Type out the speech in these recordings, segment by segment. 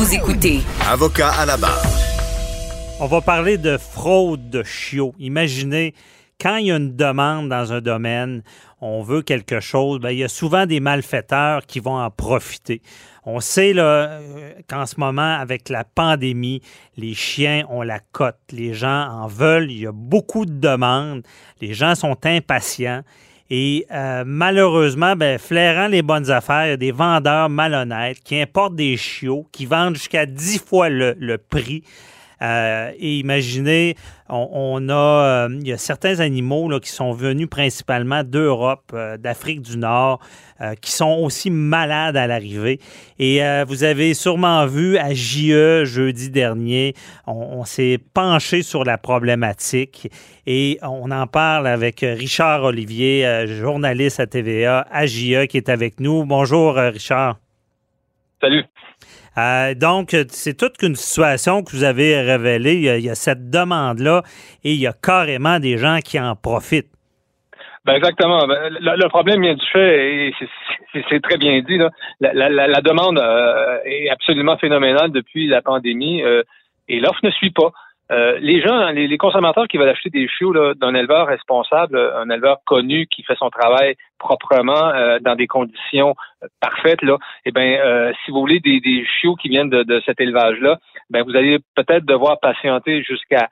Vous écoutez Avocat à la barre. On va parler de fraude de chiots. Imaginez, quand il y a une demande dans un domaine, on veut quelque chose, bien, il y a souvent des malfaiteurs qui vont en profiter. On sait là, euh, qu'en ce moment, avec la pandémie, les chiens ont la cote. Les gens en veulent. Il y a beaucoup de demandes. Les gens sont impatients. Et euh, malheureusement, ben, flairant les bonnes affaires, il y a des vendeurs malhonnêtes qui importent des chiots, qui vendent jusqu'à 10 fois le, le prix euh, et imaginez, on, a, euh, il y a certains animaux là, qui sont venus principalement d'Europe, euh, d'Afrique du Nord, qui sont aussi malades à l'arrivée. Et vous avez sûrement vu à JE jeudi dernier, on, s'est penché sur la problématique et on en parle avec Richard Olivier, journaliste à TVA à JE, qui est avec nous. Bonjour, Richard. Salut. Euh, donc, c'est toute une situation que vous avez révélée. Il y a, cette demande-là et il y a carrément des gens qui en profitent. Ben exactement. Ben, le, problème vient du fait, et c'est très bien dit, La, demande euh, est absolument phénoménale depuis la pandémie euh, et l'offre ne suit pas. Euh, les gens, les, consommateurs qui veulent acheter des chiots d'un éleveur responsable, un éleveur connu qui fait son travail proprement euh, dans des conditions euh, parfaites, là, eh ben, si vous voulez des, des chiots qui viennent de, de cet élevage-là, ben vous allez peut-être devoir patienter jusqu'à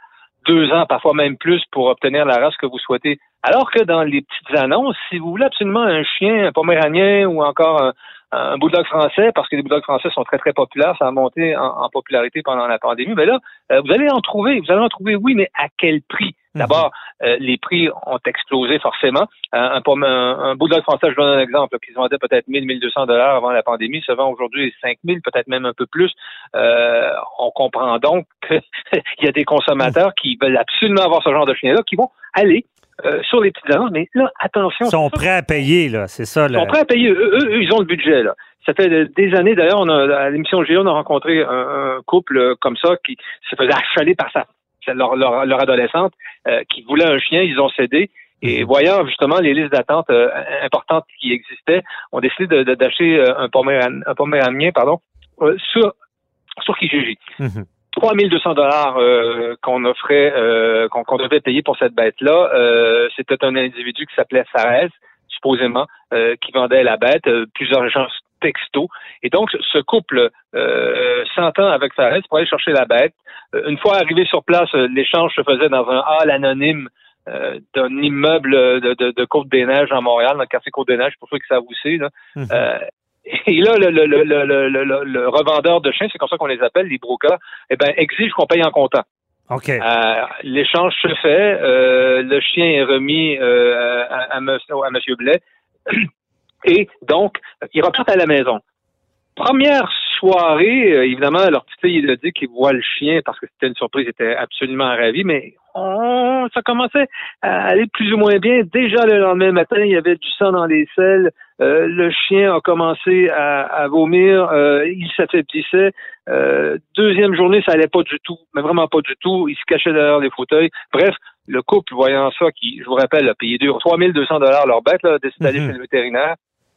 deux ans, parfois même plus, pour obtenir la race que vous souhaitez. Alors que dans les petites annonces, si vous voulez absolument un chien, un poméranien ou encore un, un bulldog français, parce que les bulldogs français sont très, très populaires, ça a monté en, popularité pendant la pandémie, mais là, euh, vous allez en trouver, vous allez en trouver, oui, mais à quel prix? Mhm. D'abord, euh, les prix ont explosé forcément. Euh, un, un, bulldog français, je donne un exemple, qui se vendait peut-être 1000, 1200 dollars avant la pandémie, se vend aujourd'hui 5000, peut-être même un peu plus. on comprend donc qu'il y a des consommateurs qui veulent absolument avoir ce genre de chien-là, qui vont aller euh, sur les petites annonces, mais là, attention. Ils sont prêts à payer, là, c'est ça. Ils sont prêts à payer. Eux, ils ont le budget, là. Ça fait des années, d'ailleurs, on a, à l'émission Géo, on a rencontré un, couple comme ça qui se faisait achaler par sa, leur, leur, adolescente, euh, qui voulait un chien, ils ont cédé. Et mhm. voyant justement les listes d'attente euh, importantes qui existaient, on a décidé d'acheter un, poméran, un poméranien pardon, sur, sur Kijiji. Mhm. 3200 dollars euh, qu'on offrait, euh, qu'on devait payer pour cette bête-là, euh, c'était un individu qui s'appelait Sarez, supposément, qui vendait la bête, plusieurs gens texto. Et donc, ce couple s'entend avec Sarez pour aller chercher la bête. une fois arrivé sur place, l'échange se faisait dans un hall anonyme d'un immeuble de, de, de Côte-des-Neiges à Montréal, dans le quartier Côte-des-Neiges, pour ceux qui savent où c'est. Et là, le, le, le, le, revendeur de chiens, c'est comme ça qu'on les appelle, les brokers, eh ben, exige qu'on paye en comptant. OK. Euh, l'échange se fait, euh, le chien est remis euh, à, à, monsieur, à Monsieur Blais, et donc, il repart à la maison. Première soirée, euh, évidemment, leur petite fille, il a dit qu'il voit le chien parce que c'était une surprise, il était absolument ravi, mais ça commençait à aller plus ou moins bien. Déjà le lendemain matin, il y avait du sang dans les selles. Euh, le chien a commencé à, vomir, euh, il s'affaiblissait. deuxième journée, ça allait pas du tout, mais vraiment pas du tout. Il se cachait derrière les fauteuils. Bref, le couple, voyant ça, qui, je vous rappelle, a payé 3200 dollars leur bête, là, décide d'aller mhm. chez le vétérinaire.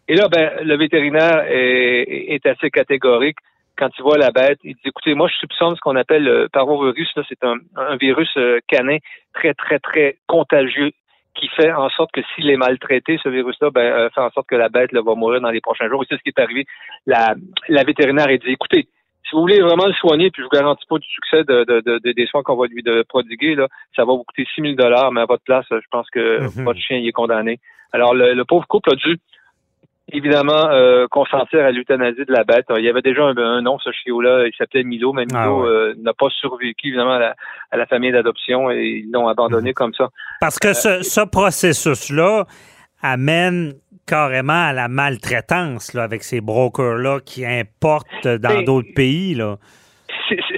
Et là, ben, le vétérinaire est, assez catégorique quand il voit la bête. Il dit, écoutez, moi, je soupçonne ce qu'on appelle le parvovirus. Là, c'est un, virus euh, canin très, très, très contagieux qui fait en sorte que s'il est maltraité, ce virus-là, ben, euh, fait en sorte que la bête va mourir dans les prochains jours. Et c'est ce qui est arrivé. La, la vétérinaire a dit, écoutez, si vous voulez vraiment le soigner, puis je vous garantis pas du succès de, des soins qu'on va lui de prodiguer, là, ça va vous coûter 6 000 dollars, mais à votre place, je pense que mm-hmm. votre chien y est condamné. Alors, le pauvre couple a dû évidemment euh, consentir à l'euthanasie de la bête. Il y avait déjà un, nom, ce chiot-là, il s'appelait Milo, mais ah Milo euh, n'a pas survécu évidemment à la, famille d'adoption et ils l'ont abandonné mhm. comme ça. Parce que ce, ce processus-là amène carrément à la maltraitance là, avec ces brokers-là qui importent dans d'autres pays. Là.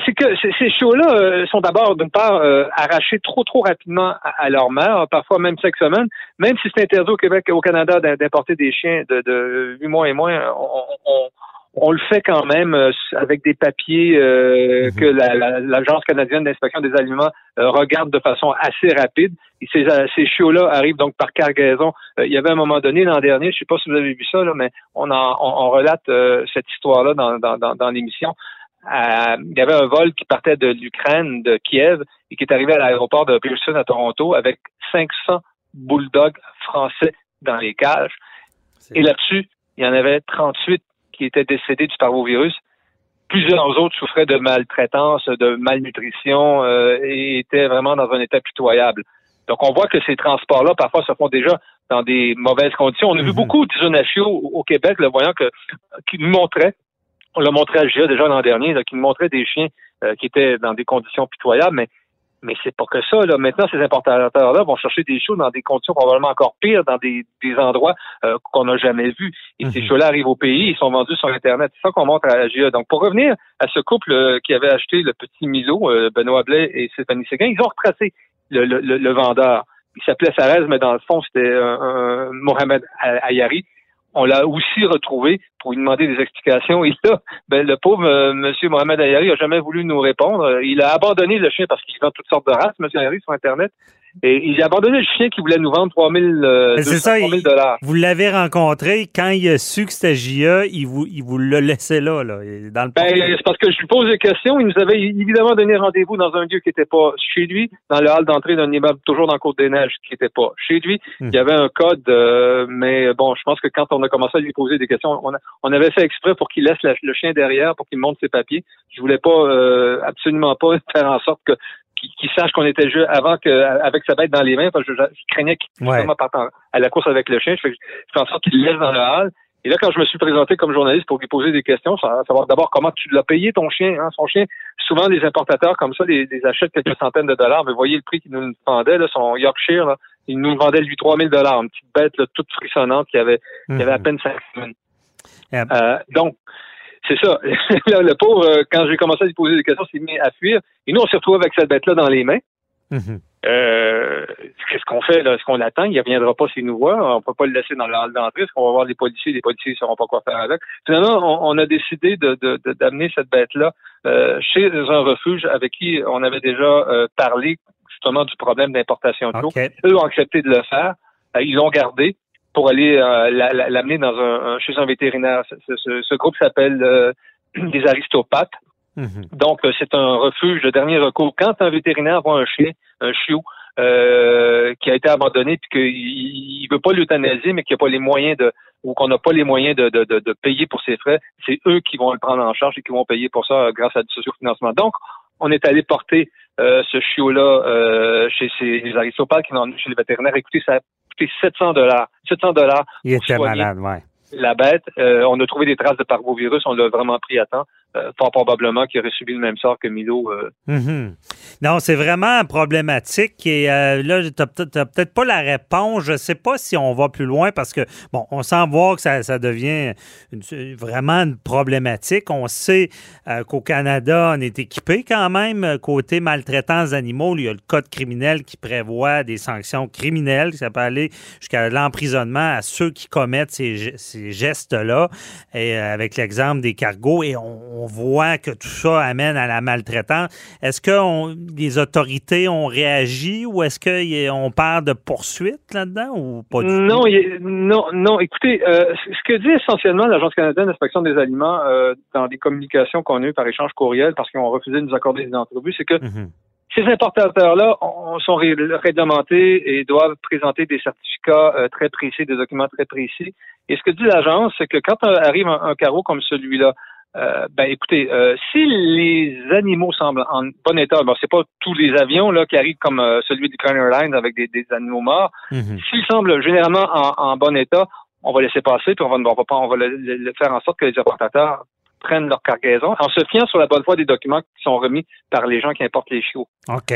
C'est que ces chiots-là euh, sont d'abord, d'une part, euh, arrachés trop, trop rapidement à, leur mère, parfois même cinq semaines. Même si c'est interdit au Québec et au Canada d'importer des chiens de, de 8 mois et moins, on, on le fait quand même euh, avec des papiers euh, mhm. que l'Agence canadienne d'inspection des aliments euh, regarde de façon assez rapide. Et ces, ces chiots-là arrivent donc par cargaison. il y avait un moment donné l'an dernier, je ne sais pas si vous avez vu ça, là, mais on, en, on, relate cette histoire-là dans, dans, dans, dans l'émission. Il y avait un vol qui partait de l'Ukraine, de Kiev, et qui est arrivé à l'aéroport de Pearson à Toronto avec 500 bulldogs français dans les cages. Et là-dessus, il y en avait 38 qui étaient décédés du parvovirus. Plusieurs autres souffraient de maltraitance, de malnutrition euh, et étaient vraiment dans un état pitoyable. Donc, on voit que ces transports-là, parfois, se font déjà dans des mauvaises conditions. On a vu mhm. beaucoup de au, Québec, le voyant que, qui nous montraient, on l'a montré à GIA déjà l'an dernier, qui nous montraient des chiens euh, qui étaient dans des conditions pitoyables, mais mais c'est pas que ça. Là. Maintenant, ces importateurs-là vont chercher des chiots dans des conditions probablement encore pires, dans des, des endroits euh, qu'on n'a jamais vus. Et ces mhm. chiots-là arrivent au pays, ils sont vendus sur Internet. C'est ça qu'on montre à la GIA. Donc, pour revenir à ce couple euh, qui avait acheté le petit Milo, euh, Benoît Blais et Stéphanie Séguin, ils ont retracé le, le, le, vendeur. Il s'appelait Sarez, mais dans le fond, c'était Mohamed Ayari on l'a aussi retrouvé pour lui demander des explications. Et là, ben, le pauvre euh, Monsieur Mohamed Ayari a jamais voulu nous répondre. Il a abandonné le chien parce qu'il vend toutes sortes de races, Monsieur Ayari, sur Internet. Et il a abandonné le chien qui voulait nous vendre 3 000, euh, dollars. Vous l'avez rencontré, quand il a su que c'était JA, il vous, il vous l'a laissé là, là dans le ben, C'est parce que je lui pose des questions. Il nous avait évidemment donné rendez-vous dans un lieu qui n'était pas chez lui, dans le hall d'entrée d'un immeuble toujours dans Côte-des-Neiges, qui n'était pas chez lui. Hmm. Il y avait un code, euh, mais bon, je pense que quand on a commencé à lui poser des questions, on, on avait fait exprès pour qu'il laisse le chien derrière, pour qu'il monte ses papiers. Je voulais pas, euh, absolument pas faire en sorte que qui, sache qu'on était juste avant que avec sa bête dans les mains, parce que je, craignais qu'il ouais. à la course avec le chien. Je fais, je fais en sorte qu'il le laisse dans le hall. Et là, quand je me suis présenté comme journaliste pour lui poser des questions, savoir d'abord comment tu l'as payé ton chien, hein, son chien. Souvent, les importateurs comme ça, les, les achètent quelques centaines de dollars. Mais voyez le prix qu'il nous vendait, là, son Yorkshire, là, il nous vendait lui 3000 dollars, une petite bête là, toute frissonnante qui avait, qui avait à mhm. peine cinq semaines. Euh, donc, c'est ça. le pauvre, euh, quand j'ai commencé à lui poser des questions, s'est mis à fuir. Et nous, on s'est retrouvé avec cette bête-là dans les mains. Mhm. Euh, qu'est-ce qu'on fait là? Est-ce qu'on l'attend? Il ne reviendra pas s'il nous voit. On peut pas le laisser dans le hall d'entrée. Est-ce qu'on va voir les policiers? Les policiers ne sauront pas quoi faire avec. Finalement, on, a décidé de, d'amener cette bête-là euh, chez un refuge avec qui on avait déjà parlé justement du problème d'importation de l'eau. Eux ont accepté de le faire. ils l'ont gardé pour aller euh, l'amener dans un, chez un vétérinaire. Ce, groupe s'appelle euh, des aristopathes. Mhm. Donc, euh, c'est un refuge de dernier recours. Quand un vétérinaire voit un chien, un chiot, qui a été abandonné puis qu'il ne veut pas l'euthanasier, mais qu'il n'a pas les moyens de ou qu'on n'a pas les moyens de, de, de, payer pour ses frais, c'est eux qui vont le prendre en charge et qui vont payer pour ça grâce à du sociofinancement. Donc, on est allé porter ce chiot-là chez ces, les aristopathes qui chez les vétérinaires. Écoutez, ça 700 dollars. 700 dollars. Il était malade, ouais. La bête, euh, on a trouvé des traces de parvovirus, on l'a vraiment pris à temps. Euh, fort probablement qu'il aurait subi le même sort que Milo. Euh. Mhm. Non, c'est vraiment problématique. Et euh, là, tu n'as peut-être pas la réponse. Je ne sais pas si on va plus loin parce que, bon, on sent voir que ça, devient vraiment une problématique. On sait qu'au Canada, on est équipé quand même côté maltraitance d'animaux. Il y a le code criminel qui prévoit des sanctions criminelles. Ça peut aller jusqu'à l'emprisonnement à ceux qui commettent ces, ces gestes-là. Et avec l'exemple des cargos. Et on on voit que tout ça amène à la maltraitance. Est-ce que les autorités ont réagi ou est-ce qu'on parle de poursuite là-dedans ou pas du non, tout? non, non. Écoutez, euh, ce que dit essentiellement l'Agence canadienne d'inspection des aliments euh, dans des communications qu'on a eues par échange courriel parce qu'ils ont refusé de nous accorder des entrevues, c'est que mhm. Ces importateurs-là sont réglementés et doivent présenter des certificats euh, très précis, des documents très précis. Et ce que dit l'agence, c'est que quand arrive un carreau comme celui-là, euh, ben écoutez, euh, si les animaux semblent en bon état, bon c'est pas tous les avions là qui arrivent comme euh, celui du Crown Airlines avec des, animaux morts. Mhm. S'ils semblent généralement en, bon état, on va laisser passer puis on va, on va, on va le, faire en sorte que les importateurs prennent leur cargaison en se fiant sur la bonne foi des documents qui sont remis par les gens qui importent les chiots. OK.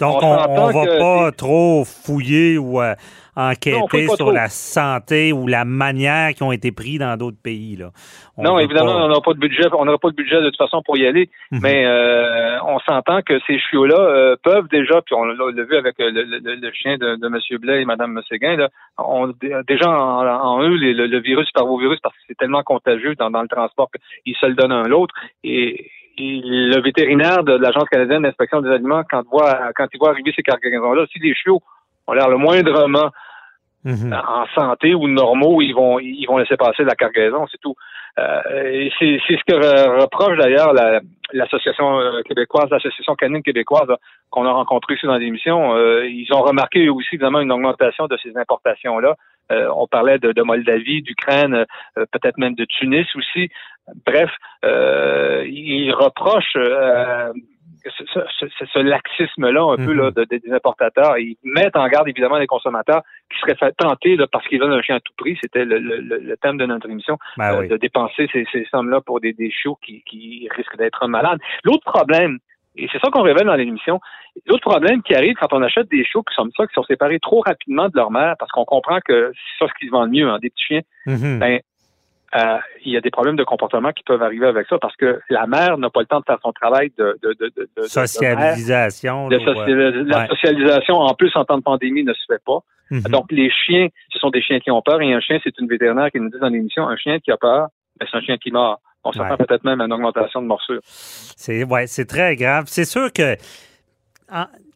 Donc, on ne va pas trop fouiller ou euh, enquêter sur la santé ou la manière qui ont été pris dans d'autres pays. Là. non, évidemment, on n'aura pas de budget. On n'aura pas de budget de toute façon pour y aller. Mhm. Mais euh, on s'entend que ces chiots-là euh, peuvent déjà, puis on l'a vu avec le, chien de, de, M. Blais et Mme Séguin, là, on, déjà en, eux le, le, virus parvovirus parce que c'est tellement contagieux dans, dans le transport qu'ils se le donnent un l'autre. Et le vétérinaire de l'Agence canadienne d'inspection des aliments, quand, voit, quand il voit arriver ces cargaisons-là, si les chiots ont l'air le moindrement mhm. en santé ou normaux, ils vont ils vont laisser passer la cargaison, c'est tout. Euh, c'est ce que reproche d'ailleurs l'association euh, québécoise, l'association canine québécoise qu'on a rencontrée ici dans l'émission. Euh, ils ont remarqué aussi évidemment une augmentation de ces importations-là. Euh, on parlait de, de Moldavie, d'Ukraine, peut-être même de Tunis aussi. Bref, euh, ils reprochent euh, ce, laxisme-là, un peu là, mhm. des importateurs. Ils mettent en garde évidemment les consommateurs qui seraient tentés parce qu'ils veulent un chien à tout prix. C'était le, thème de notre émission, ben euh, de dépenser ces, sommes-là pour des, des chiots qui, risquent d'être malades. L'autre problème, et c'est ça qu'on révèle dans l'émission. L'autre problème qui arrive quand on achète des chiots qui sont ça, qui sont séparés trop rapidement de leur mère, parce qu'on comprend que c'est ça ce qui se vend le mieux, hein, des petits chiens, mhm. ben, euh, il y a des problèmes de comportement qui peuvent arriver avec ça parce que la mère n'a pas le temps de faire son travail de, de, de, de socialisation. la socialisation, en plus, en temps de pandémie, ne se fait pas. Mhm. Donc, les chiens, ce sont des chiens qui ont peur et un chien, c'est une vétérinaire qui nous dit dans l'émission, un chien qui a peur, ben, c'est un chien qui mord. On s'attend peut-être même à une augmentation de morsure. C'est ouais, c'est très grave. C'est sûr que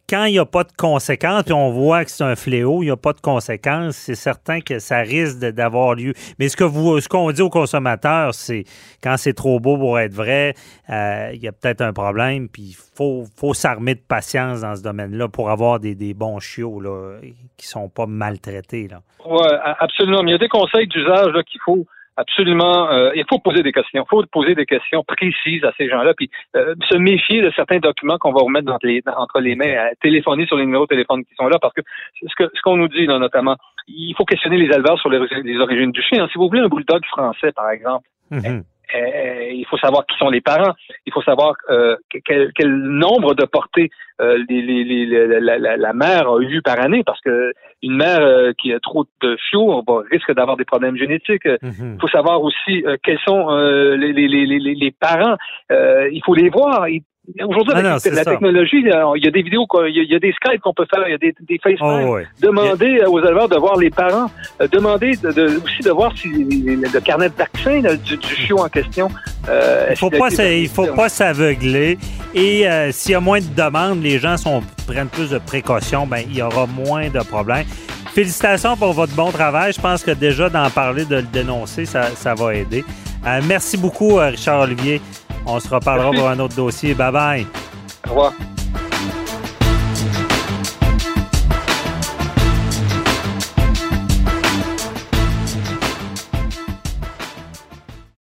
quand il n'y a pas de conséquences, puis on voit que c'est un fléau, il n'y a pas de conséquences, c'est certain que ça risque d'avoir lieu. Mais ce que vous, ce qu'on dit aux consommateurs, c'est quand c'est trop beau pour être vrai, euh, il y a peut-être un problème, puis il faut, faut s'armer de patience dans ce domaine-là pour avoir des, bons chiots là, qui sont pas maltraités. Oui, absolument. Mais il y a des conseils d'usage qu'il faut absolument, euh, il faut poser des questions. Il faut poser des questions précises à ces gens-là, puis euh, se méfier de certains documents qu'on va remettre entre les, entre les mains, téléphoner sur les numéros de téléphone qui sont là, parce que ce que ce qu'on nous dit là, notamment, il faut questionner les éleveurs sur les, origines du chien. Si vous voulez un bulldog français, par exemple, mm-hmm. Euh, il faut savoir qui sont les parents. Il faut savoir euh, quel, quel, nombre de portées euh, les, les, les, la, la, mère a eu par année, parce que une mère euh, qui a trop de chiots va, risque d'avoir des problèmes génétiques. Mhm. Il faut savoir aussi quels sont les, les, parents. il faut les voir. Aujourd'hui, avec la technologie, il y a des vidéos, il y a, des Skype qu'on peut faire, il y a des, des FaceTime. Oh, Demander aux éleveurs de voir les parents. Euh, demander de, aussi de voir si le carnet de vaccin du, du, chiot en question. Euh, il faut pas, il faut pas s'aveugler. Et euh, s'il y a moins de demandes, les gens sont, prennent plus de précautions, ben il y aura moins de problèmes. Félicitations pour votre bon travail. Je pense que déjà d'en parler, de le dénoncer, ça, ça va aider. merci beaucoup, Richard Olivier. On se reparlera pour un autre dossier. Bye bye. Au revoir.